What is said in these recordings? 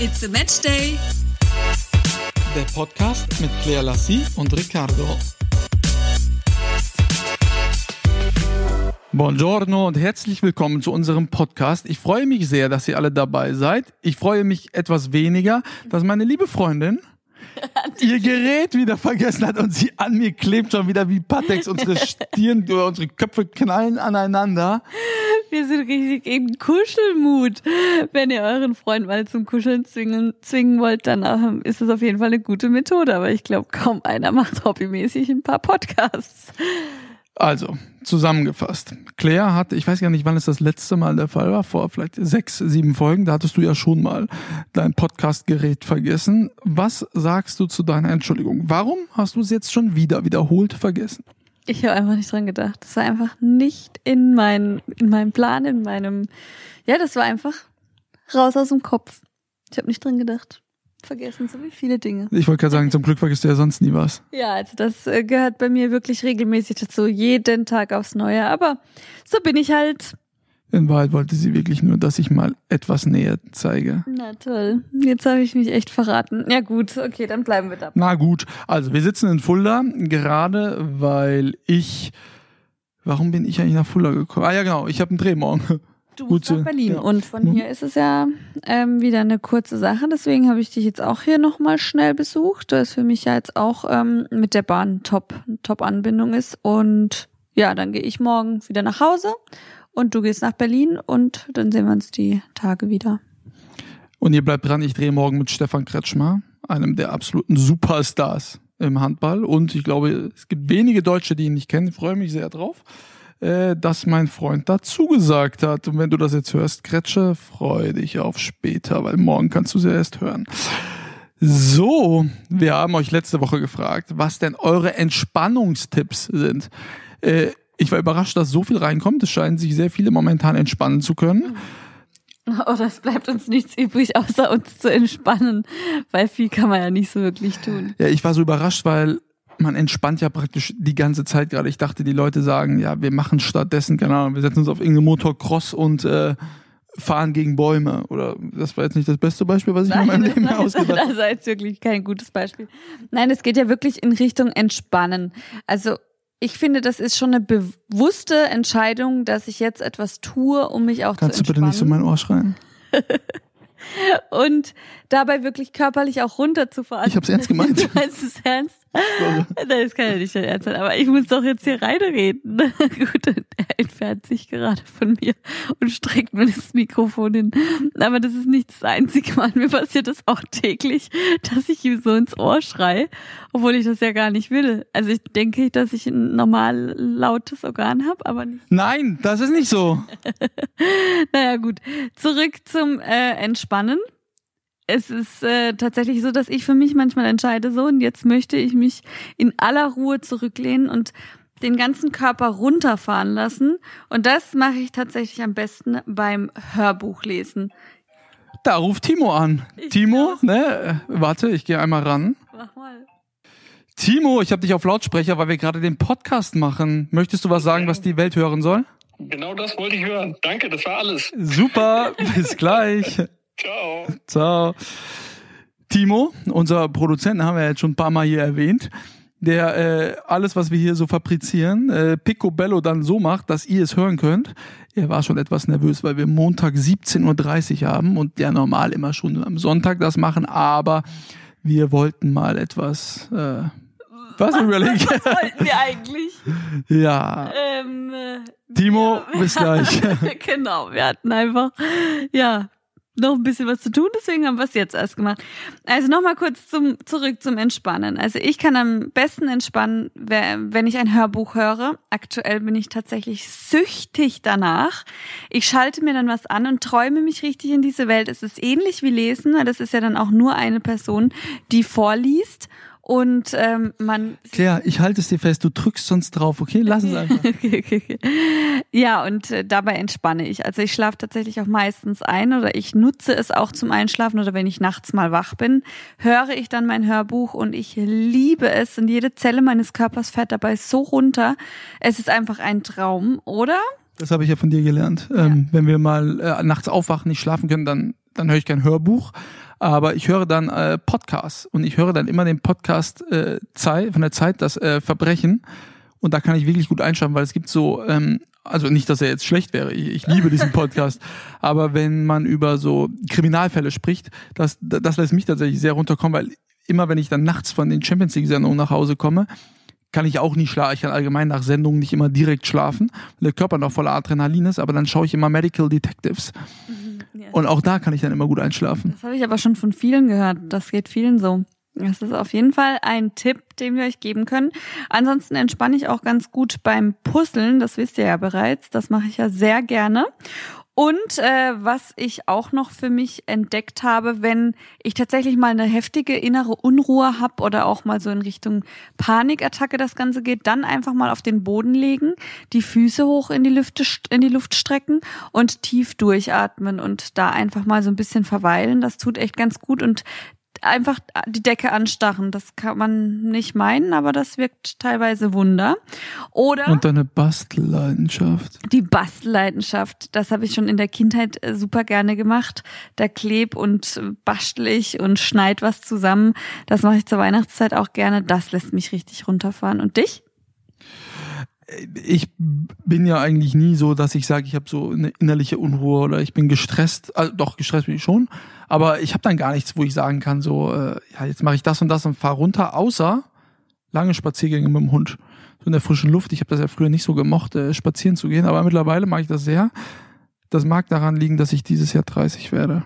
It's a Match Day. Der Podcast mit Claire Lassie und Riccardo. Buongiorno und herzlich willkommen zu unserem Podcast. Ich freue mich sehr, dass ihr alle dabei seid. Ich freue mich etwas weniger, dass meine liebe Freundin ihr Gerät wieder vergessen hat und sie an mir klebt schon wieder wie Patex. Unsere Stirn, unsere Köpfe knallen aneinander. Wir sind richtig in Kuschelmut. Wenn ihr euren Freund mal zum Kuscheln zwingen, zwingen wollt, dann ähm, ist das auf jeden Fall eine gute Methode. Aber ich glaube, kaum einer macht hobbymäßig ein paar Podcasts. Also, zusammengefasst. Claire hat, ich weiß gar nicht, wann es das letzte Mal der Fall war, vor vielleicht sechs, sieben Folgen, da hattest du ja schon mal dein Podcastgerät vergessen. Was sagst du zu deiner Entschuldigung? Warum hast du es jetzt schon wieder wiederholt vergessen? Ich habe einfach nicht dran gedacht. Das war einfach nicht in, mein, in meinem Plan, in meinem, ja, das war einfach raus aus dem Kopf. Ich habe nicht dran gedacht vergessen, so wie viele Dinge. Ich wollte gerade sagen, zum Glück vergisst du ja sonst nie was. Ja, also das äh, gehört bei mir wirklich regelmäßig dazu, jeden Tag aufs Neue. Aber so bin ich halt. In Wahrheit wollte sie wirklich nur, dass ich mal etwas näher zeige. Na toll. Jetzt habe ich mich echt verraten. Ja gut, okay, dann bleiben wir da. Na gut, also wir sitzen in Fulda, gerade weil ich. Warum bin ich eigentlich nach Fulda gekommen? Ah ja, genau, ich habe einen Dreh morgen. Du musst nach Berlin. Ja. Und von hier ist es ja ähm, wieder eine kurze Sache. Deswegen habe ich dich jetzt auch hier nochmal schnell besucht, weil es für mich ja jetzt auch ähm, mit der Bahn top, top Anbindung ist. Und ja, dann gehe ich morgen wieder nach Hause und du gehst nach Berlin und dann sehen wir uns die Tage wieder. Und ihr bleibt dran, ich drehe morgen mit Stefan Kretschmer, einem der absoluten Superstars im Handball. Und ich glaube, es gibt wenige Deutsche, die ihn nicht kennen. Ich freue mich sehr drauf äh, dass mein Freund dazu gesagt hat. Und wenn du das jetzt hörst, Kretsche, freu dich auf später, weil morgen kannst du sie erst hören. So, wir haben euch letzte Woche gefragt, was denn eure Entspannungstipps sind. Äh, ich war überrascht, dass so viel reinkommt. Es scheinen sich sehr viele momentan entspannen zu können. Oh, das bleibt uns nichts übrig, außer uns zu entspannen, weil viel kann man ja nicht so wirklich tun. Ja, ich war so überrascht, weil man entspannt ja praktisch die ganze Zeit gerade. Ich dachte, die Leute sagen, ja, wir machen stattdessen, keine Ahnung, wir setzen uns auf irgendeine Motocross und äh, fahren gegen Bäume. Oder das war jetzt nicht das beste Beispiel, was ich Nein, in meinem Leben nein, ausgedacht habe. Das war jetzt wirklich kein gutes Beispiel. Nein, es geht ja wirklich in Richtung Entspannen. Also ich finde, das ist schon eine bewusste Entscheidung, dass ich jetzt etwas tue, um mich auch Kannst zu entspannen. Kannst du bitte nicht so mein Ohr schreien? und dabei wirklich körperlich auch runterzufahren. Ich hab's ernst gemeint. Du meinst es ernst? Das kann ja nicht dein Ernst sein, aber ich muss doch jetzt hier reinreden. Gut, er entfernt sich gerade von mir und streckt mir das Mikrofon hin. Aber das ist nicht das einzige Mal. Mir passiert das auch täglich, dass ich ihm so ins Ohr schrei, obwohl ich das ja gar nicht will. Also ich denke, dass ich ein normal lautes Organ habe, aber nicht. Nein, das ist nicht so. naja, gut. Zurück zum äh, Entspannen es ist äh, tatsächlich so, dass ich für mich manchmal entscheide, so und jetzt möchte ich mich in aller Ruhe zurücklehnen und den ganzen Körper runterfahren lassen. Und das mache ich tatsächlich am besten beim Hörbuchlesen. Da ruft Timo an. Ich Timo, ne? Warte, ich gehe einmal ran. Mach mal. Timo, ich habe dich auf Lautsprecher, weil wir gerade den Podcast machen. Möchtest du was sagen, was die Welt hören soll? Genau das wollte ich hören. Danke, das war alles. Super, bis gleich. Ciao. Ciao. Timo, unser Produzenten, haben wir jetzt schon ein paar Mal hier erwähnt, der äh, alles, was wir hier so fabrizieren, äh, Picobello dann so macht, dass ihr es hören könnt. Er war schon etwas nervös, weil wir Montag 17.30 Uhr haben und der normal immer schon am Sonntag das machen, aber wir wollten mal etwas äh, was, was überlegen? Was wollten wir eigentlich? Ja. Ähm, äh, Timo, bis gleich. genau, wir hatten einfach, ja, noch ein bisschen was zu tun, deswegen haben wir es jetzt erst gemacht. Also nochmal kurz zum, zurück zum Entspannen. Also ich kann am besten entspannen, wenn ich ein Hörbuch höre. Aktuell bin ich tatsächlich süchtig danach. Ich schalte mir dann was an und träume mich richtig in diese Welt. Es ist ähnlich wie Lesen, weil das ist ja dann auch nur eine Person, die vorliest und ähm, man. Claire, ich halte es dir fest, du drückst sonst drauf, okay? Lass es einfach. okay, okay, okay. Ja, und äh, dabei entspanne ich. Also ich schlafe tatsächlich auch meistens ein oder ich nutze es auch zum Einschlafen oder wenn ich nachts mal wach bin, höre ich dann mein Hörbuch und ich liebe es und jede Zelle meines Körpers fährt dabei so runter. Es ist einfach ein Traum, oder? Das habe ich ja von dir gelernt. Ja. Ähm, wenn wir mal äh, nachts aufwachen, nicht schlafen können, dann, dann höre ich kein Hörbuch. Aber ich höre dann äh, Podcasts. Und ich höre dann immer den Podcast äh, Zeit, von der Zeit, das äh, Verbrechen. Und da kann ich wirklich gut einschalten, weil es gibt so, ähm, also nicht, dass er jetzt schlecht wäre, ich, ich liebe diesen Podcast, aber wenn man über so Kriminalfälle spricht, das, das lässt mich tatsächlich sehr runterkommen, weil immer wenn ich dann nachts von den Champions League-Sendungen nach Hause komme, kann ich auch nicht schlafen. Ich kann allgemein nach Sendungen nicht immer direkt schlafen, weil der Körper noch voller Adrenalin ist, aber dann schaue ich immer Medical Detectives. Ja. Und auch da kann ich dann immer gut einschlafen. Das habe ich aber schon von vielen gehört. Das geht vielen so. Das ist auf jeden Fall ein Tipp, den wir euch geben können. Ansonsten entspanne ich auch ganz gut beim Puzzeln. Das wisst ihr ja bereits. Das mache ich ja sehr gerne. Und äh, was ich auch noch für mich entdeckt habe, wenn ich tatsächlich mal eine heftige innere Unruhe habe oder auch mal so in Richtung Panikattacke das Ganze geht, dann einfach mal auf den Boden legen, die Füße hoch in die, Lüfte, in die Luft strecken und tief durchatmen und da einfach mal so ein bisschen verweilen. Das tut echt ganz gut und einfach die Decke anstarren. Das kann man nicht meinen, aber das wirkt teilweise Wunder. Oder Und deine Bastelleidenschaft. die Bastelleidenschaft, das habe ich schon in der Kindheit äh, super gerne gemacht. Da kleb und bastel ich und schneid was zusammen. Das mache ich zur Weihnachtszeit auch gerne. Das lässt mich richtig runterfahren. Und dich? Ich bin ja eigentlich nie so, dass ich sage, ich habe so eine innerliche Unruhe oder ich bin gestresst. Also doch, gestresst bin ich schon. Aber ich habe dann gar nichts, wo ich sagen kann, so, äh, ja, jetzt mache ich das und das und fahr runter, außer lange Spaziergänge mit dem Hund. So in der frischen Luft. Ich habe das ja früher nicht so gemocht, äh, spazieren zu gehen, aber mittlerweile mache ich das sehr. Das mag daran liegen, dass ich dieses Jahr 30 werde.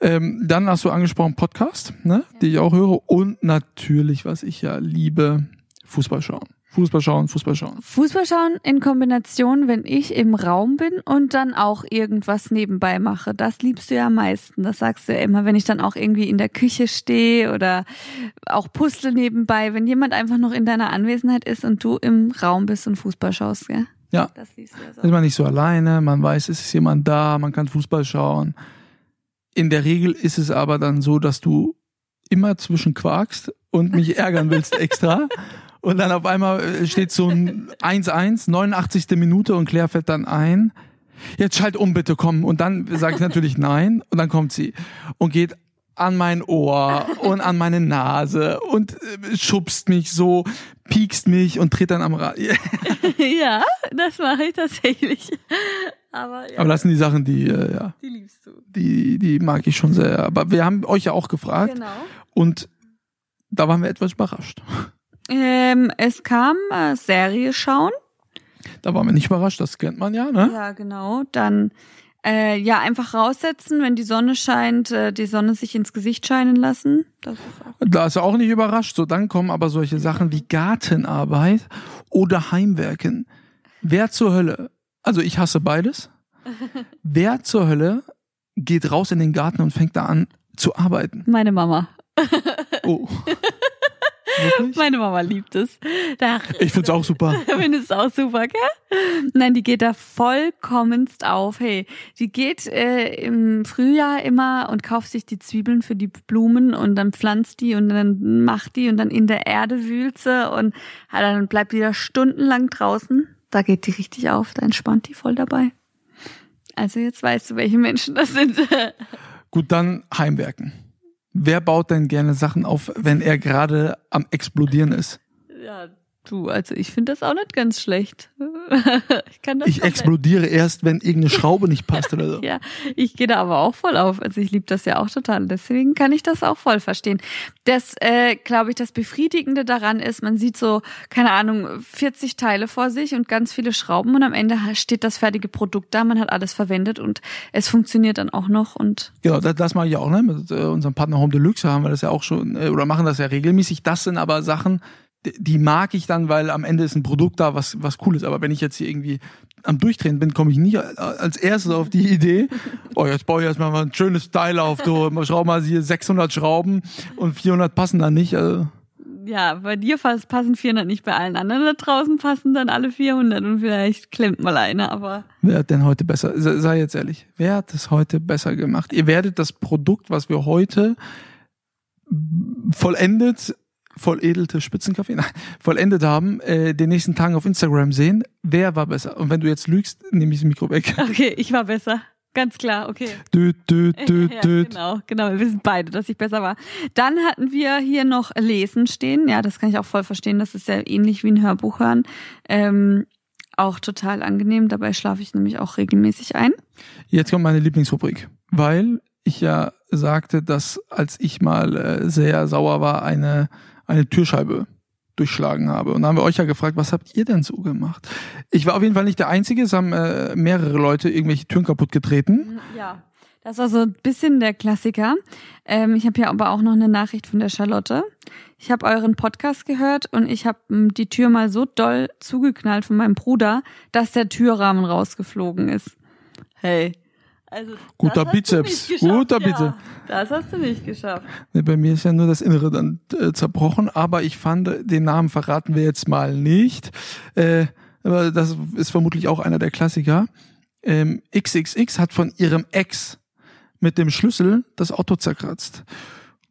Ähm, dann hast du angesprochen Podcast, ne, die ich auch höre. Und natürlich, was ich ja liebe, Fußball schauen. Fußball schauen, Fußball schauen. Fußball schauen in Kombination, wenn ich im Raum bin und dann auch irgendwas nebenbei mache. Das liebst du ja am meisten. Das sagst du ja immer, wenn ich dann auch irgendwie in der Küche stehe oder auch Puzzle nebenbei, wenn jemand einfach noch in deiner Anwesenheit ist und du im Raum bist und Fußball schaust, gell? Ja. Das liebst du ja ist so. man nicht so alleine, man weiß, es ist jemand da, man kann Fußball schauen. In der Regel ist es aber dann so, dass du immer zwischen quakst und mich ärgern willst extra. Und dann auf einmal äh, steht so ein 1-1, 89. Minute und Claire fällt dann ein. Jetzt schalt um, bitte komm. Und dann sage ich natürlich nein. Und dann kommt sie und geht an mein Ohr und an meine Nase und äh, schubst mich so, piekst mich und tritt dann am Rad. ja, das mache ich tatsächlich. Aber ja, Aber das sind die Sachen, die, äh, ja, die liebst du. die, die mag ich schon sehr. Aber wir haben euch ja auch gefragt Genau. und da waren wir etwas überrascht. Ähm, es kam äh, Serie schauen. Da waren wir nicht überrascht, das kennt man ja, ne? Ja, genau. Dann äh, ja einfach raussetzen, wenn die Sonne scheint, äh, die Sonne sich ins Gesicht scheinen lassen. Ist Da ist er auch nicht überrascht. So, dann kommen aber solche Sachen wie Gartenarbeit oder Heimwerken. Wer zur Hölle, also ich hasse beides. Wer zur Hölle geht raus in den Garten und fängt da an zu arbeiten? meine Mama. Oh. Wirklich? Meine Mama liebt es. Da Ich find's auch super. Findest es auch super, gell? Nein, die geht da vollkommenst auf. Hey, die geht äh, im Frühjahr immer und kauft sich die Zwiebeln für die Blumen und dann pflanzt die und dann macht die und dann in der Erde wühlt sie und ja, dann bleibt die da stundenlang draußen. Da geht die richtig auf, da entspannt die voll dabei. Also jetzt weißt du, welche Menschen das sind. Gut, dann Heimwerken. Wer baut denn gerne Sachen auf, wenn er gerade am explodieren ist? ja, du, also ich finde das auch nicht ganz schlecht. ich kann das Ich explodiere erst, wenn irgendeine Schraube nicht passt oder so. Ja, ich gehe da aber auch voll auf. Also ich liebe das ja auch total. Deswegen kann ich das auch voll verstehen. Das, äh, glaube ich, das Befriedigende daran ist, man sieht so, keine Ahnung, 40 Teile vor sich und ganz viele Schrauben und am Ende steht das fertige Produkt da, man hat alles verwendet und es funktioniert dann auch noch und Genau, das, das mache ich auch, ne? Mit äh, unserem Partner Home Deluxe haben wir das ja auch schon, äh, oder machen das ja regelmäßig. Das sind aber Sachen, die, mag ich dann, weil am Ende ist ein Produkt da, was, was cool ist. Aber wenn ich jetzt hier irgendwie am Durchdrehen bin, komme ich nicht als erstes auf die Idee, oh, jetzt baue ich erstmal mal ein schönes Teil auf, du, schraub mal hier 600 Schrauben und 400 passen da nicht. Also, ja, bei dir passen 400 nicht, bei allen anderen da draußen passen dann alle 400 und vielleicht klemmt mal eine, aber wer hat denn heute besser, sei jetzt ehrlich, wer hat es heute besser gemacht? Ihr werdet das Produkt, was wir heute vollendet, volledelte Spitzenkaffee, nein, vollendet haben, äh, den nächsten Tagen auf Instagram sehen. Wer war besser? Und wenn du jetzt lügst, nehme ich das Mikro weg. okay, ich war besser. ganz klar, okay. Düt, düt, düt, ja, düt. genau, genau. Wir wissen beide, dass ich besser war. Dann hatten wir hier noch Lesen stehen. Ja, das kann ich auch voll verstehen. Das ist ja ähnlich wie ein Hörbuch hören. Ähm, auch total angenehm. Dabei schlafe ich nämlich auch regelmäßig ein. Jetzt kommt meine Lieblingsrubrik, weil ich ja sagte, dass als ich mal äh, sehr sauer war, eine, eine Türscheibe durchschlagen habe. Und da haben wir euch ja gefragt, was habt ihr denn so gemacht? Ich war auf jeden Fall nicht der Einzige, es haben äh, mehrere Leute irgendwelche Türen kaputt getreten. Ja. Das war so ein bisschen der Klassiker. Ähm, ich habe hier aber auch noch eine Nachricht von der Charlotte. Ich habe euren Podcast gehört und ich habe die Tür mal so doll zugeknallt von meinem Bruder, dass der Türrahmen rausgeflogen ist. Hey. Also, Guter Bizeps, guter ja. Bizeps. Das hast du nicht geschafft. Ne, Bei mir ist ja nur das Innere dann äh, zerbrochen, aber ich fand, den Namen verraten wir jetzt mal nicht. Äh, aber das ist vermutlich auch einer der Klassiker. Ähm, XXX hat von ihrem Ex mit dem Schlüssel das Auto zerkratzt.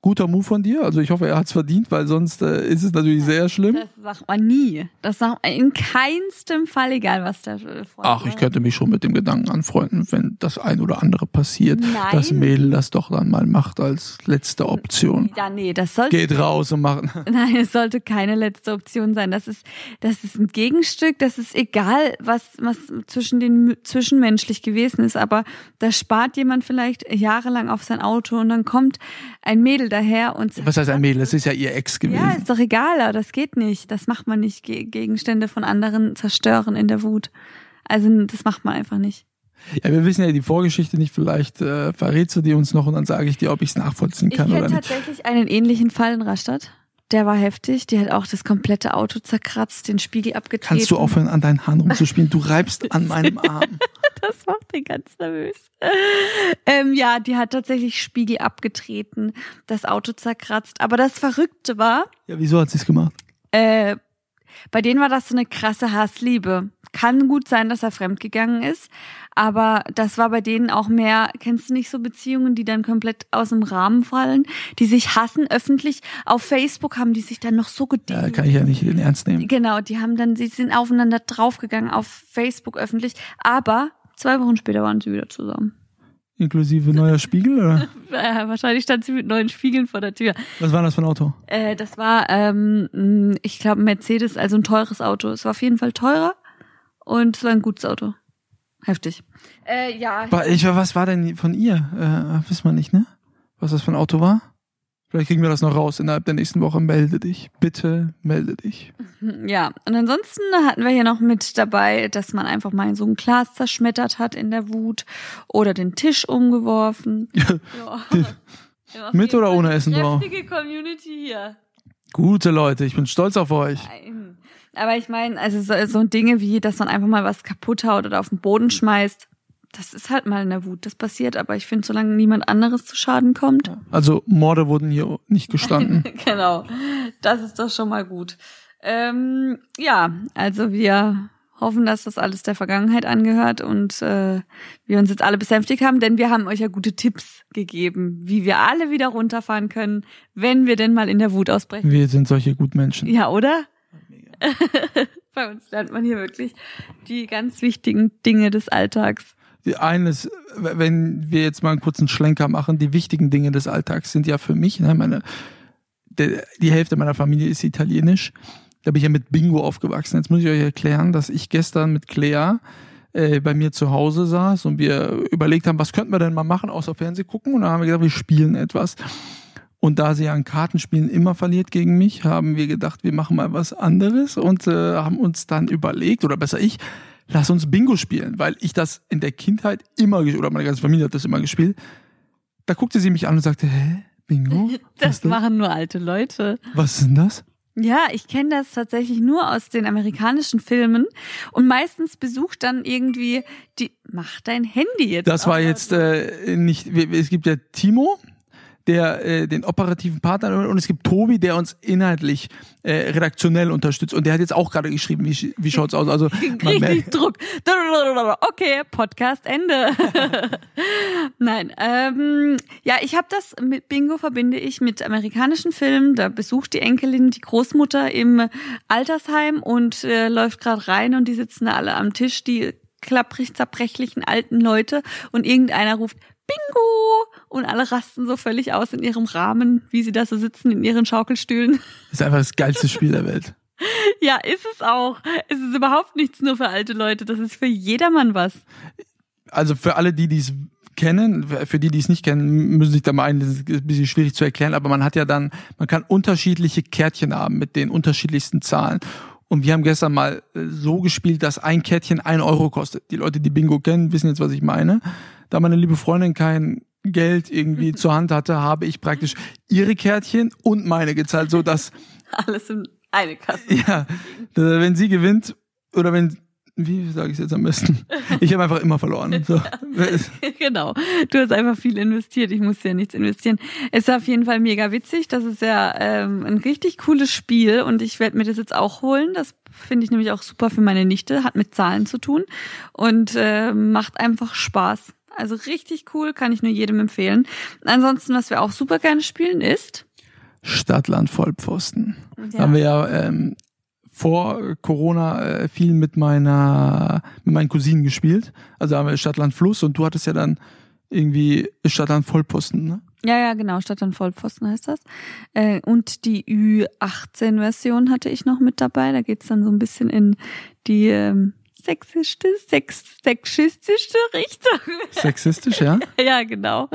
Guter Move von dir. Also ich hoffe, er hat's verdient, weil sonst äh, ist es natürlich sehr schlimm. Das sagt man nie. Das sagt man in keinstem Fall, egal was der Freund Ach, ich könnte mich schon mit dem Gedanken anfreunden, wenn das ein oder andere passiert, Nein. das Mädel das doch dann mal macht als letzte Option. Ja, nee, das sollte Geht raus und machen. Nein, es sollte keine letzte Option sein. Das ist, das ist ein Gegenstück. Das ist egal, was, was zwischen den zwischenmenschlich gewesen ist. Aber da spart jemand vielleicht jahrelang auf sein Auto und dann kommt ein Mädel daher und Was heißt ein Mädel? Das ist ja ihr Ex gewesen. ja, ist doch egal. aber Das geht nicht. Das macht man nicht. Ge- Gegenstände von anderen zerstören in der Wut. Also das macht man einfach nicht. Ja, wir wissen ja die Vorgeschichte nicht. Vielleicht äh, verrätst du die uns noch und dann sage ich dir, ob ich es nachvollziehen Ich kann kenne oder nicht. tatsächlich einen ähnlichen Fall in Rastatt. Der war heftig. Die hat auch das komplette Auto zerkratzt, den Spiegel abgetreten. Kannst du aufhören, an deinen Haaren rumzuspielen? Du reibst an meinem Arm. Das macht den ganz nervös. Ähm, ja, die hat tatsächlich Spiegel abgetreten, das Auto zerkratzt. Aber das Verrückte war, Ja, wieso hat sie es gemacht? äh, bei denen war das so eine krasse Hassliebe. Kann gut sein, dass er fremdgegangen ist, aber das war bei denen auch mehr, kennst du nicht so Beziehungen, die dann komplett aus dem Rahmen fallen, die sich hassen öffentlich. Auf Facebook haben die sich dann noch so gedient. Ja, kann ich ja nicht in Ernst nehmen. Genau, die haben dann, sie sind aufeinander draufgegangen auf Facebook öffentlich, aber zwei Wochen später waren sie wieder zusammen. Inklusive neuer Spiegel oder? Äh, wahrscheinlich stand sie mit neuen Spiegeln vor der Tür. Was war das für ein Auto? Äh, das war, ähm, ich glaube, Mercedes, also ein teures Auto. Es war auf jeden Fall teurer und es war ein gutes Auto. Heftig. Äh, ja. Ich, was war denn von ihr? Äh, wissen wir nicht, ne? Was das für ein Auto war? Vielleicht kriegen wir das noch raus innerhalb der nächsten Woche. Melde dich. Bitte melde dich. Ja, und ansonsten hatten wir hier noch mit dabei, dass man einfach mal so ein Glas zerschmettert hat in der Wut oder den Tisch umgeworfen. Ja. Mit oder ohne Essen drauf? Community hier. Gute Leute, ich bin stolz auf euch. Nein. Aber ich meine, also so, so Dinge wie, dass man einfach mal was kaputt haut oder auf den Boden schmeißt, das ist halt mal in der Wut. Das passiert, aber ich finde, solange niemand anderes zu Schaden kommt, Also Morde wurden hier nicht gestanden. genau, das ist doch schon mal gut. Ähm, ja, also wir hoffen, dass das alles der Vergangenheit angehört und äh, wir uns jetzt alle besänftigt haben, denn wir haben euch ja gute Tipps gegeben, wie wir alle wieder runterfahren können, wenn wir denn mal in der Wut ausbrechen. Wir sind solche Gutmenschen. Ja, oder? Bei uns lernt man hier wirklich die ganz wichtigen Dinge des Alltags. Eines, wenn wir jetzt mal einen kurzen Schlenker machen, die wichtigen Dinge des Alltags sind ja für mich, ne, meine, die Hälfte meiner Familie ist italienisch. Da bin ich ja mit Bingo aufgewachsen. Jetzt muss ich euch erklären, dass ich gestern mit Claire äh, bei mir zu Hause saß und wir überlegt haben, was könnten wir denn mal machen, außer Fernseh gucken. Und dann haben wir gedacht, wir spielen etwas. Und da sie an Kartenspielen immer verliert gegen mich, haben wir gedacht, wir machen mal was anderes und äh, haben uns dann überlegt, oder besser ich, lass uns Bingo spielen, weil ich das in der Kindheit immer, oder meine ganze Familie hat das immer gespielt. Da guckte sie mich an und sagte, hä, Bingo? Das das? machen nur alte Leute. was ist denn das? Ja, ich kenne das tatsächlich nur aus den amerikanischen Filmen und meistens besucht dann irgendwie die. Mach dein Handy jetzt. Das war jetzt äh, nicht, es gibt ja Timo, der äh, den operativen Partner und es gibt Tobi, der uns inhaltlich äh, redaktionell unterstützt und der hat jetzt auch gerade geschrieben, wie, wie schaut's aus? Also Richtig merkt, Druck. Okay, Podcast Ende. Nein, ähm, ja, ich habe das mit Bingo verbinde ich mit amerikanischen Filmen. Da besucht die Enkelin die Großmutter im Altersheim und äh, läuft gerade rein und die sitzen da alle am Tisch, die klapprig zerbrechlichen alten Leute und irgendeiner ruft Bingo! Und alle rasten so völlig aus in ihrem Rahmen, wie sie da so sitzen in ihren Schaukelstühlen. Das ist einfach das geilste Spiel der Welt. Ja, ist es auch. Es ist überhaupt nichts nur für alte Leute. Das ist für jedermann was. Also für alle, die dies kennen, für die, die es nicht kennen, müssen sich da mal ein, das ist ein bisschen schwierig zu erklären, aber man hat ja dann, man kann unterschiedliche Kärtchen haben mit den unterschiedlichsten Zahlen. Und wir haben gestern mal äh, so gespielt, dass ein Kärtchen ein Euro kostet. Die Leute, die Bingo kennen, wissen jetzt, was ich meine. Da meine liebe Freundin kein Geld irgendwie zur Hand hatte, habe ich praktisch ihre Kärtchen und meine gezahlt, so dass Alles in eine Kasse. ja, wenn sie gewinnt oder wenn wie sage ich es jetzt am besten? Ich habe einfach immer verloren. So. genau. Du hast einfach viel investiert. Ich musste ja nichts investieren. Es ist auf jeden Fall mega witzig. Das ist ja ähm, ein richtig cooles Spiel und ich werde mir das jetzt auch holen. Das finde ich nämlich auch super für meine Nichte. Hat mit Zahlen zu tun und äh, macht einfach Spaß. Also richtig cool, kann ich nur jedem empfehlen. Ansonsten, was wir auch super gerne spielen, ist Stadtland Vollpfosten. Ja. Haben wir ja ähm, vor Corona äh, viel mit meiner mit meinen Cousinen gespielt. Also haben wir Stadtland Fluss und du hattest ja dann irgendwie Stadtland Vollposten, ne? Ja, ja, genau, Stadtland Vollpfosten heißt das. Äh, und die Ü18-Version hatte ich noch mit dabei. Da geht's dann so ein bisschen in die ähm, sexistische, sex, sexistische Richtung. Sexistisch, ja? ja, genau.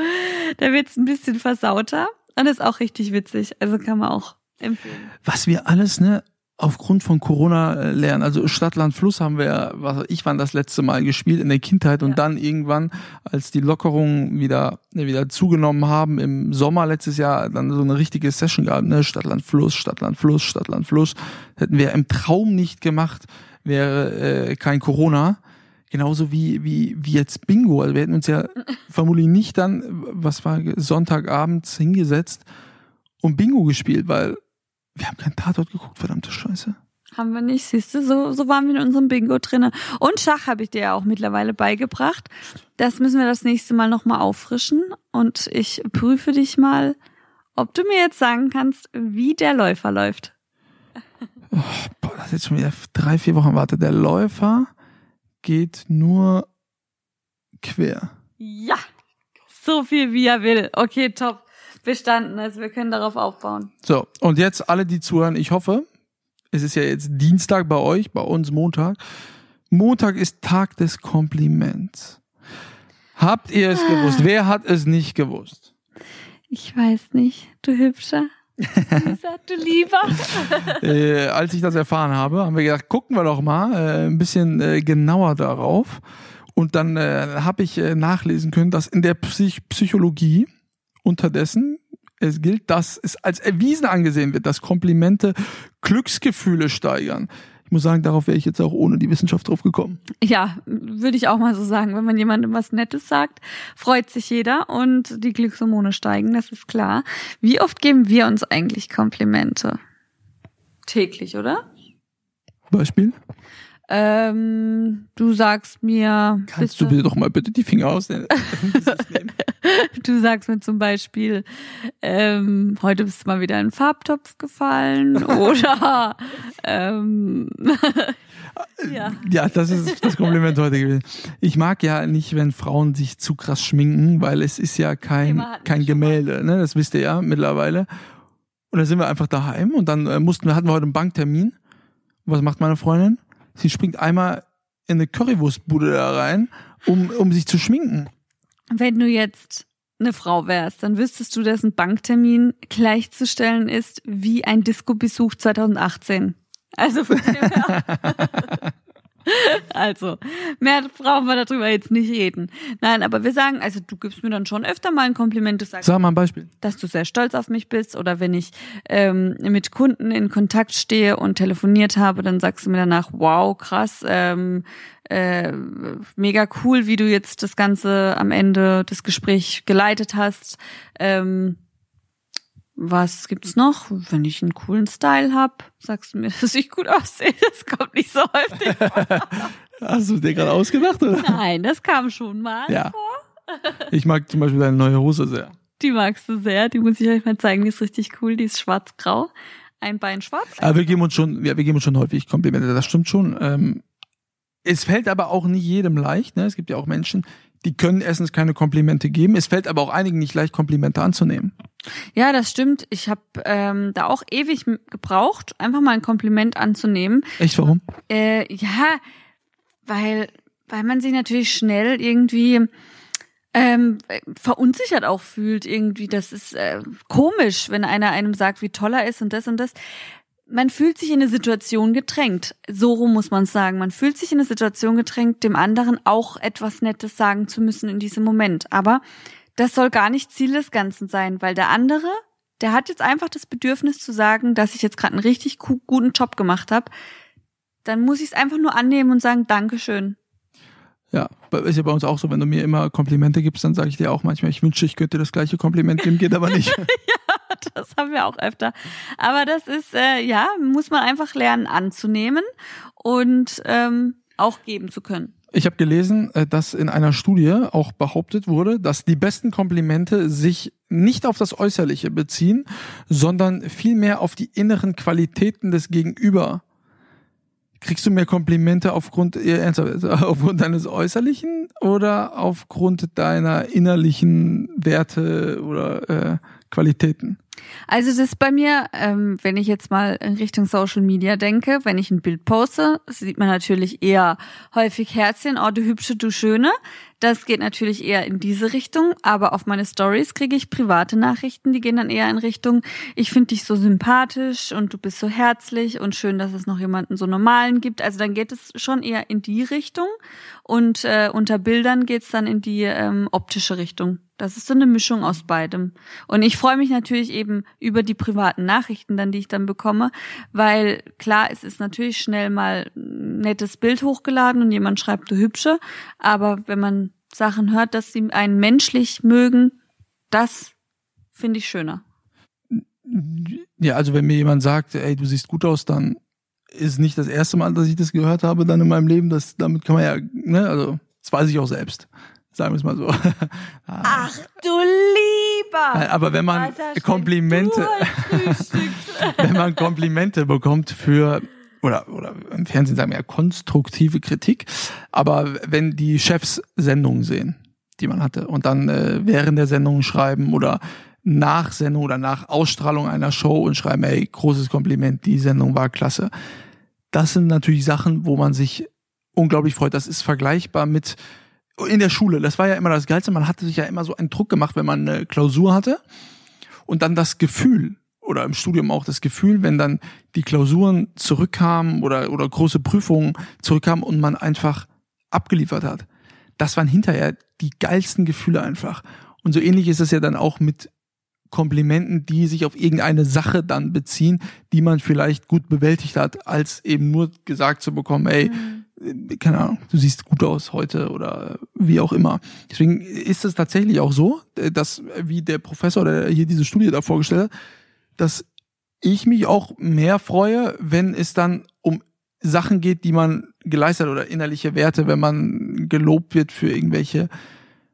Da wird's ein bisschen versauter. Und ist auch richtig witzig. Also kann man auch empfehlen. Was wir alles, ne, aufgrund von Corona äh, lernen. Also Stadtland Fluss haben wir, was ich wann das letzte Mal gespielt in der Kindheit und Ja. dann irgendwann, als die Lockerungen wieder ne, wieder zugenommen haben im Sommer letztes Jahr, dann so eine richtige Session gehabt, ne, Stadtland Fluss, Stadtland Fluss, Stadtland Fluss. Hätten wir im Traum nicht gemacht, wäre äh, kein Corona. Genauso wie, wie, wie jetzt Bingo. Also wir hätten uns ja vermutlich nicht dann, was war Sonntagabends hingesetzt und Bingo gespielt, weil wir haben keinen Tatort geguckt, verdammte Scheiße. Haben wir nicht, siehst du, so, so waren wir in unserem Bingo drinne. Und Schach habe ich dir ja auch mittlerweile beigebracht. Das müssen wir das nächste Mal nochmal auffrischen. Und ich prüfe dich mal, ob du mir jetzt sagen kannst, wie der Läufer läuft. Boah, das ist jetzt schon wieder drei, vier Wochen. Warte, der Läufer geht nur quer. Ja, so viel wie er will. Okay, top. Bestanden. Also wir können darauf aufbauen. So, und jetzt alle, die zuhören, ich hoffe, es ist ja jetzt Dienstag bei euch, bei uns Montag. Montag ist Tag des Kompliments. Habt ihr es gewusst? Wer hat es nicht gewusst? Ich weiß nicht, du Hübscher. Du Lieber. äh, als ich das erfahren habe, haben wir gedacht, gucken wir doch mal äh, ein bisschen äh, genauer darauf. Und dann äh, habe ich äh, nachlesen können, dass in der Psych Psychologie unterdessen es gilt, dass es als erwiesen angesehen wird, dass Komplimente Glücksgefühle steigern. Ich muss sagen, darauf wäre ich jetzt auch ohne die Wissenschaft drauf gekommen. Ja, würde ich auch mal so sagen. Wenn man jemandem was Nettes sagt, freut sich jeder und die Glückshormone steigen, das ist klar. Wie oft geben wir uns eigentlich Komplimente? Täglich, oder? Beispiel? Ähm, du sagst mir, Kannst du bitte doch mal bitte die Finger ausnehmen? du sagst mir zum Beispiel, ähm, heute bist du mal wieder in den Farbtopf gefallen oder ähm, ja. Ja, das ist das Kompliment heute gewesen. Ich mag ja nicht, wenn Frauen sich zu krass schminken, weil es ist ja kein, kein. Gemälde, ne? Das wisst ihr ja mittlerweile. Und dann sind wir einfach daheim und dann äh, mussten wir, hatten wir heute einen Banktermin. Und was macht meine Freundin? Sie springt einmal in eine Currywurstbude da rein, um, um sich zu schminken. Wenn du jetzt eine Frau wärst, dann wüsstest du, dass ein Banktermin gleichzustellen ist wie ein Disco-Besuch 2018. Also, von dem also, mehr brauchen wir darüber jetzt nicht reden. Nein, aber wir sagen, also du gibst mir dann schon öfter mal ein Kompliment. Du sagst, Sag mal ein Beispiel. dass du sehr stolz auf mich bist oder wenn ich ähm, mit Kunden in Kontakt stehe und telefoniert habe, dann sagst du mir danach, wow, krass, ähm, äh, mega cool, wie du jetzt das Ganze am Ende des Gesprächs geleitet hast. Ähm, was gibt's noch? Wenn ich einen coolen Style hab, sagst du mir, dass ich gut aussehe. Das kommt nicht so häufig. Hast du dir gerade ausgedacht, oder? Nein, das kam schon mal Ja. vor. Ich mag zum Beispiel deine neue Hose sehr. Die magst du sehr. Die muss ich euch mal zeigen. Die ist richtig cool. Die ist schwarz-grau. Ein Bein schwarz. Aber wir geben uns schon, ja, wir geben uns schon häufig Komplimente, das stimmt schon. Ähm, es fällt aber auch nicht jedem leicht. Ne? Es gibt ja auch Menschen, die können erstens keine Komplimente geben. Es fällt aber auch einigen nicht leicht, Komplimente anzunehmen. Ja, das stimmt. Ich habe ähm, da auch ewig gebraucht, einfach mal ein Kompliment anzunehmen. Echt, warum? Äh, ja, weil, weil man sich natürlich schnell irgendwie ähm, verunsichert auch fühlt irgendwie. Das ist äh, komisch, wenn einer einem sagt, wie toll er ist und das und das. Man fühlt sich in eine Situation gedrängt. So rum muss man es sagen. Man fühlt sich in eine Situation gedrängt, dem anderen auch etwas Nettes sagen zu müssen in diesem Moment. Aber das soll gar nicht Ziel des Ganzen sein, weil der andere, der hat jetzt einfach das Bedürfnis zu sagen, dass ich jetzt gerade einen richtig gu- guten Job gemacht habe. Dann muss ich es einfach nur annehmen und sagen, Dankeschön. Ja, ist ja bei uns auch so, wenn du mir immer Komplimente gibst, dann sage ich dir auch manchmal, ich wünsche, ich könnte das gleiche Kompliment geben, geht aber nicht. Das haben wir auch öfter. Aber das ist, äh, ja, muss man einfach lernen anzunehmen und ähm, auch geben zu können. Ich habe gelesen, äh, dass in einer Studie auch behauptet wurde, dass die besten Komplimente sich nicht auf das Äußerliche beziehen, sondern vielmehr auf die inneren Qualitäten des Gegenüber. Kriegst du mehr Komplimente aufgrund, ernsthaft, aufgrund deines Äußerlichen oder aufgrund deiner innerlichen Werte oder äh, Qualitäten? Also das ist bei mir, ähm, wenn ich jetzt mal in Richtung Social Media denke, wenn ich ein Bild poste, sieht man natürlich eher häufig Herzchen, oh du hübsche, du schöne. Das geht natürlich eher in diese Richtung, aber auf meine Stories kriege ich private Nachrichten, die gehen dann eher in Richtung, ich finde dich so sympathisch und du bist so herzlich und schön, dass es noch jemanden so normalen gibt. Also dann geht es schon eher in die Richtung und äh, unter Bildern geht's dann in die ähm, optische Richtung. Das ist so eine Mischung aus beidem. Und ich freue mich natürlich eben über die privaten Nachrichten dann, die ich dann bekomme, weil klar, es ist natürlich schnell mal ein nettes Bild hochgeladen und jemand schreibt, du hübsche, aber wenn man Sachen hört, dass sie einen menschlich mögen, das finde ich schöner. Ja, also wenn mir jemand sagt, ey, du siehst gut aus, dann ist nicht das erste Mal, dass ich das gehört habe dann in meinem Leben. Das, damit kann man ja, ne, also das weiß ich auch selbst. Sagen wir es mal so. Ach du lieber! Aber wenn man Komplimente, wenn man Komplimente bekommt für oder oder im Fernsehen sagen wir ja konstruktive Kritik, aber wenn die Chefs Sendungen sehen, die man hatte und dann äh, während der Sendung schreiben oder nach Sendung oder nach Ausstrahlung einer Show und schreiben, ey, großes Kompliment, die Sendung war klasse. Das sind natürlich Sachen, wo man sich unglaublich freut. Das ist vergleichbar mit in der Schule. Das war ja immer das Geilste. Man hatte sich ja immer so einen Druck gemacht, wenn man eine Klausur hatte. Und dann das Gefühl, oder im Studium auch das Gefühl, wenn dann die Klausuren zurückkamen oder, oder große Prüfungen zurückkamen und man einfach abgeliefert hat. Das waren hinterher die geilsten Gefühle einfach. Und so ähnlich ist es ja dann auch mit Komplimenten, die sich auf irgendeine Sache dann beziehen, die man vielleicht gut bewältigt hat, als eben nur gesagt zu bekommen, ey, äh, keine Ahnung, du siehst gut aus heute oder wie auch immer. Deswegen ist es tatsächlich auch so, äh, dass, wie der Professor, der hier diese Studie da vorgestellt hat, dass ich mich auch mehr freue, wenn es dann um Sachen geht, die man geleistet oder innerliche Werte, wenn man gelobt wird für irgendwelche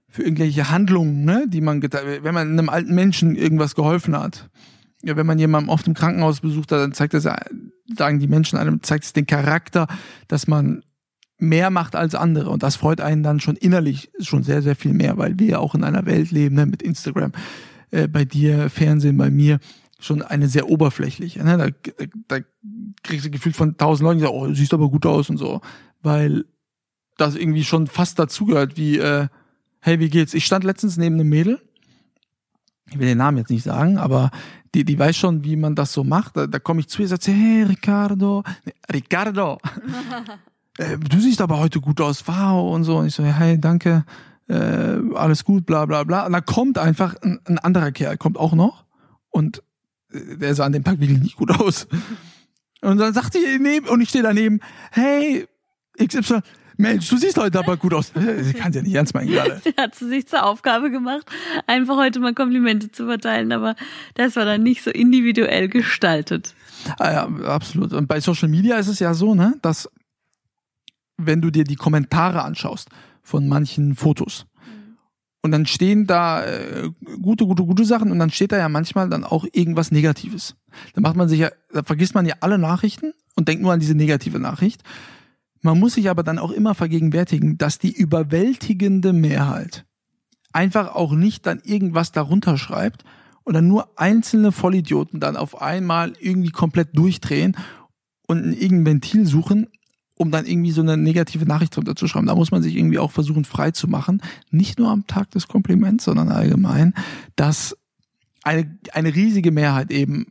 für irgendwelche Handlungen, ne, die man wenn man einem alten Menschen irgendwas geholfen hat. Ja, wenn man jemanden oft im Krankenhaus besucht hat, dann zeigt das, sagen die Menschen einem, zeigt es den Charakter, dass man mehr macht als andere und das freut einen dann schon innerlich schon sehr, sehr viel mehr, weil wir auch in einer Welt leben, ne, mit Instagram, äh, bei dir, Fernsehen, bei mir, schon eine sehr oberflächliche. Ne? Da, da kriegst du gefühlt von tausend Leuten, die sagen, oh, siehst aber gut aus und so, weil das irgendwie schon fast dazugehört, wie, äh, hey, wie geht's? Ich stand letztens neben einem Mädel, ich will den Namen jetzt nicht sagen, aber die, die weiß schon, wie man das so macht. Da, da komme ich zu ihr und sage, hey, Ricardo, nee, Ricardo, äh, du siehst aber heute gut aus, wow, und so. Und ich so, hey, danke, äh, alles gut, bla bla bla. Und dann kommt einfach ein, ein anderer Kerl, kommt auch noch und äh, der sah an dem Tag wirklich nicht gut aus. Und dann sagt die neben, und ich stehe daneben, hey, XY, Mensch, du siehst heute aber gut aus. Sie kann ja nicht ernst meinen gerade. Sie hat sie sich zur Aufgabe gemacht, einfach heute mal Komplimente zu verteilen, aber das war dann nicht so individuell gestaltet. Ah ja, absolut. Und bei Social Media ist es ja so, ne, dass wenn du dir die Kommentare anschaust von manchen Fotos und dann stehen da äh, gute, gute, gute Sachen und dann steht da ja manchmal dann auch irgendwas Negatives. Da macht man sich ja, da vergisst man ja alle Nachrichten und denkt nur an diese negative Nachricht. Man muss sich aber dann auch immer vergegenwärtigen, dass die überwältigende Mehrheit einfach auch nicht dann irgendwas darunter schreibt und dann nur einzelne Vollidioten dann auf einmal irgendwie komplett durchdrehen und irgendein Ventil suchen, um dann irgendwie so eine negative Nachricht drunter zu schreiben. Da muss man sich irgendwie auch versuchen, frei zu machen. Nicht nur am Tag des Kompliments, sondern allgemein, dass eine, eine riesige Mehrheit eben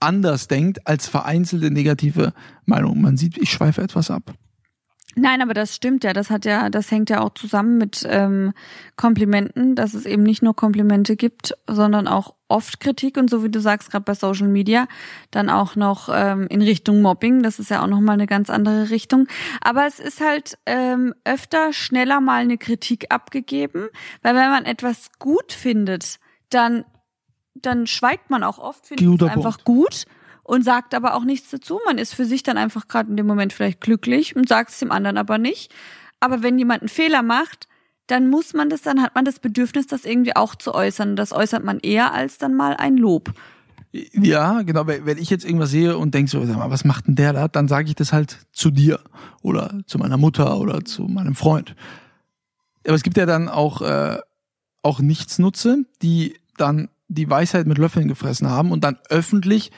anders denkt als vereinzelte negative Meinung. Man sieht, ich schweife etwas ab. Nein, aber das stimmt ja. Das hat ja, das hängt ja auch zusammen mit ähm, Komplimenten, dass es eben nicht nur Komplimente gibt, sondern auch oft Kritik und so wie du sagst, gerade bei Social Media, dann auch noch ähm, in Richtung Mobbing. Das ist ja auch nochmal eine ganz andere Richtung. Aber es ist halt ähm, öfter schneller mal eine Kritik abgegeben, weil wenn man etwas gut findet, dann dann schweigt man auch oft, findet Guter es einfach gut und sagt aber auch nichts dazu. Man ist für sich dann einfach gerade in dem Moment vielleicht glücklich und sagt es dem anderen aber nicht. Aber wenn jemand einen Fehler macht, dann muss man das, dann hat man das Bedürfnis, das irgendwie auch zu äußern. Das äußert man eher als dann mal ein Lob. Ja, genau. Wenn ich jetzt irgendwas sehe und denke so, sag mal, was macht denn der da? Dann sage ich das halt zu dir oder zu meiner Mutter oder zu meinem Freund. Aber es gibt ja dann auch, äh, auch Nichtsnutze, die dann die Weisheit mit Löffeln gefressen haben und dann öffentlich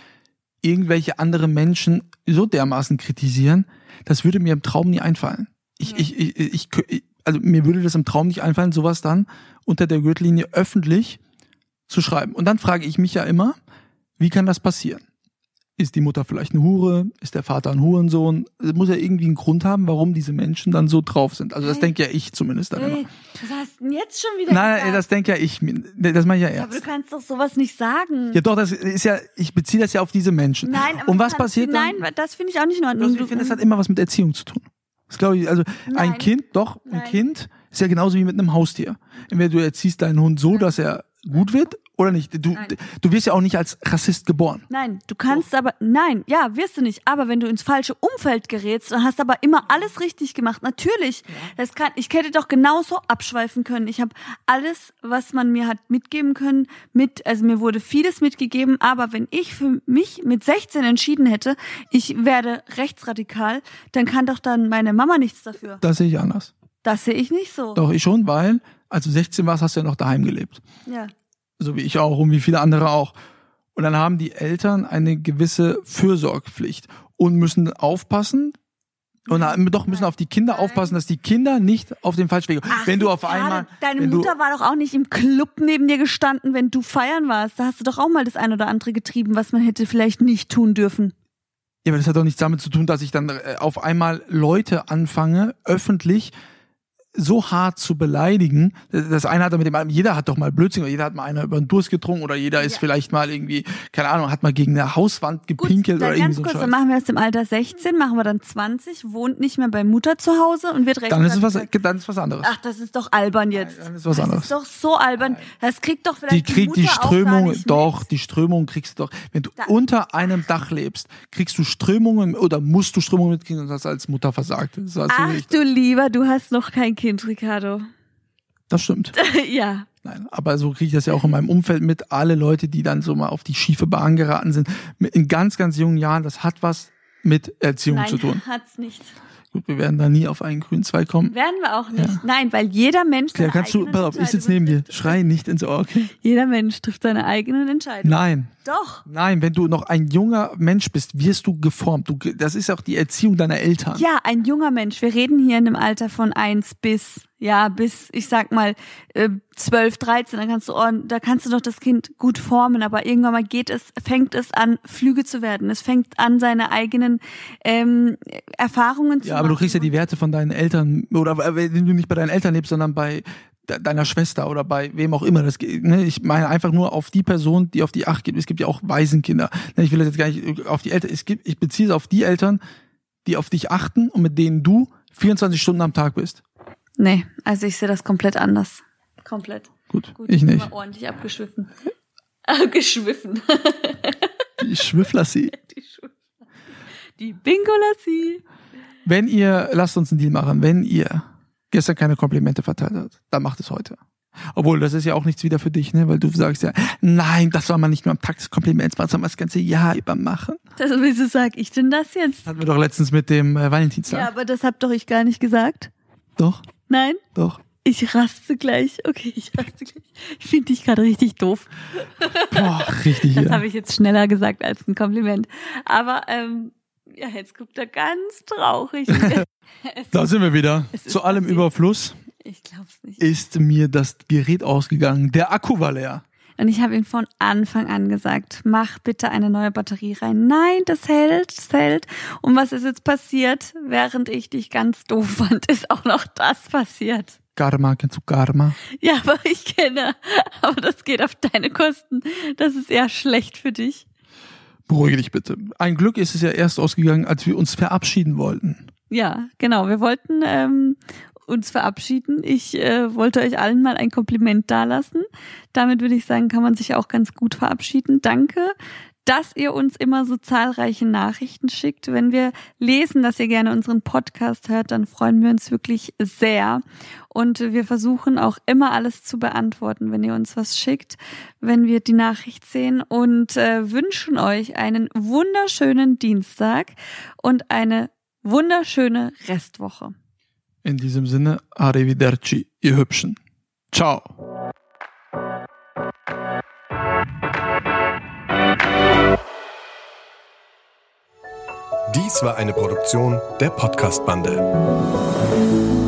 irgendwelche andere Menschen so dermaßen kritisieren, das würde mir im Traum nie einfallen. Ich, ich, ich, ich, ich, also mir würde das im Traum nicht einfallen, sowas dann unter der Gürtellinie öffentlich zu schreiben. Und dann frage ich mich ja immer, wie kann das passieren? Ist die Mutter vielleicht eine Hure? Ist der Vater ein Hurensohn? Es muss ja irgendwie einen Grund haben, warum diese Menschen dann so drauf sind. Also das Hey. denke ja ich zumindest dann immer. Hey, was hast du denn jetzt schon wieder Nein, gesagt? das denke ja ich. Das meine ich ja aber du ernst. kannst doch sowas nicht sagen. Ja doch, das ist ja, ich beziehe das ja auf diese Menschen. Nein, aber Und was passiert dann? Nein, das finde ich auch nicht in Ordnung. Ich finde, das hat immer was mit Erziehung zu tun. Das glaube ich, also ein Nein. Kind, doch, ein Nein. Kind ist ja genauso wie mit einem Haustier. Entweder du erziehst deinen Hund so, dass er gut wird oder nicht. Du, Nein. du wirst ja auch nicht als Rassist geboren. Nein, du kannst aber, nein, ja, wirst du nicht. Aber wenn du ins falsche Umfeld gerätst und hast aber immer alles richtig gemacht, natürlich, das kann, ich hätte doch genauso abschweifen können. Ich habe alles, was man mir hat mitgeben können, mit, also mir wurde vieles mitgegeben, aber wenn ich für mich mit 16 entschieden hätte, ich werde rechtsradikal, dann kann doch dann meine Mama nichts dafür. Das sehe ich anders. Das sehe ich nicht so. Doch, ich schon, weil, als du 16 warst, hast du ja noch daheim gelebt. Ja. So wie ich auch und wie viele andere auch. Und dann haben die Eltern eine gewisse Fürsorgpflicht und müssen aufpassen, und doch müssen auf die Kinder aufpassen, dass die Kinder nicht auf den falschen Weg. Ach, wenn du auf Ricardo, einmal, Deine Mutter war doch auch nicht im Club neben dir gestanden, wenn du feiern warst. Da hast du doch auch mal das ein oder andere getrieben, was man hätte vielleicht nicht tun dürfen. Ja, aber das hat doch nichts damit zu tun, dass ich dann äh, auf einmal Leute anfange, öffentlich so hart zu beleidigen. Das eine hat er mit dem anderen, jeder hat doch mal Blödsinn, oder jeder hat mal einer über den Durst getrunken oder jeder ist Ja. vielleicht mal irgendwie, keine Ahnung, hat mal gegen eine Hauswand gepinkelt dann oder ganz irgendwie so kurz, dann machen wir es im Alter 16, machen wir dann 20, wohnt nicht mehr bei Mutter zu Hause und wird recht. Dann ist es was, dann ist was anderes. Ach, das ist doch albern jetzt. Dann ist was das anderes. ist doch so albern. Das kriegt doch vielleicht Die kriegt die, gar Strömung, doch, die Strömung kriegst du doch. Wenn du Da- unter einem Dach lebst, kriegst du Strömungen oder musst du Strömungen mitkriegen und das als Mutter versagt. Das, also Ach du lieber, du hast noch kein Kind, Ricardo. das stimmt. ja. Nein, aber so kriege ich das ja auch in meinem Umfeld mit. Alle Leute, die dann so mal auf die schiefe Bahn geraten sind, in ganz, ganz jungen Jahren, das hat was mit Erziehung Nein, zu tun. hat's nicht. Gut, wir werden da nie auf einen grünen Zweig kommen. Werden wir auch nicht. Ja. Nein, weil jeder Mensch seine kannst du, pass auf, ich sitze neben dir. Schrei nicht ins Ohr, okay? Jeder Mensch trifft seine eigenen Entscheidungen. Nein. Doch. Nein, wenn du noch ein junger Mensch bist, wirst du geformt. Du, das ist auch die Erziehung deiner Eltern. Ja, ein junger Mensch. Wir reden hier in einem Alter von eins bis, ja, bis, ich sag mal, äh, 12, 13. Dann kannst du, oh, da kannst du doch das Kind gut formen. Aber irgendwann mal geht es, fängt es an, Flüge zu werden. Es fängt an, seine eigenen ähm, Erfahrungen zu Ja, aber du machen. kriegst ja die Werte von deinen Eltern oder wenn du nicht bei deinen Eltern lebst, sondern bei de- deiner Schwester oder bei wem auch immer. Das, geht, ne? Ich meine einfach nur auf die Person, die auf die Acht gibt. Es gibt ja auch Waisenkinder. Ne, Ich will das jetzt gar nicht auf die Eltern. Es gibt, ich beziehe es auf die Eltern, die auf dich achten und mit denen du 24 Stunden am Tag bist. Nee, also ich sehe das komplett anders. Komplett. Gut, Gut, ich bin nicht. mal ordentlich abgeschwiffen. Abgeschwiffen. Die Schwifflassi. Die Schwiff- Die Bingolassi. Wenn ihr, lasst uns einen Deal machen, wenn ihr gestern keine Komplimente verteilt habt, dann macht es heute. Obwohl, das ist ja auch nichts wieder für dich, ne? Weil du sagst ja, nein, das soll man nicht nur am Tag des Kompliments machen, sondern das ganze Jahr über machen. Das, wieso sag ich denn das jetzt? Hatten wir doch letztens mit dem äh, Valentinstag. Ja, aber das hab doch ich gar nicht gesagt. Doch, Nein? doch. Ich raste gleich. Okay, ich raste gleich. Ich finde dich gerade richtig doof. Boah, richtig. Das ja. habe ich jetzt schneller gesagt als ein Kompliment. Aber ähm, ja, jetzt guckt er ganz traurig. Da sind wir wieder. Zu allem passiert. Überfluss ich glaub's nicht. ist mir das Gerät ausgegangen. Der Akku war leer. Und ich habe ihm von Anfang an gesagt, mach bitte eine neue Batterie rein. Nein, das hält, das hält. Und was ist jetzt passiert? Während ich dich ganz doof fand, ist auch noch das passiert. Karma, kennst du Karma? Ja, aber ich kenne. Aber das geht auf deine Kosten. Das ist eher schlecht für dich. Beruhige dich bitte. Ein Glück ist es ja erst ausgegangen, als wir uns verabschieden wollten. Ja, genau. Wir wollten ähm, uns verabschieden. Ich äh, wollte euch allen mal ein Kompliment dalassen. Damit würde ich sagen, kann man sich auch ganz gut verabschieden. Danke, dass ihr uns immer so zahlreiche Nachrichten schickt. Wenn wir lesen, dass ihr gerne unseren Podcast hört, dann freuen wir uns wirklich sehr. Und wir versuchen auch immer alles zu beantworten, wenn ihr uns was schickt, wenn wir die Nachricht sehen und äh, wünschen euch einen wunderschönen Dienstag und eine wunderschöne Restwoche. In diesem Sinne, arrivederci, ihr Hübschen. Ciao. Dies war eine Produktion der Podcast-Bande.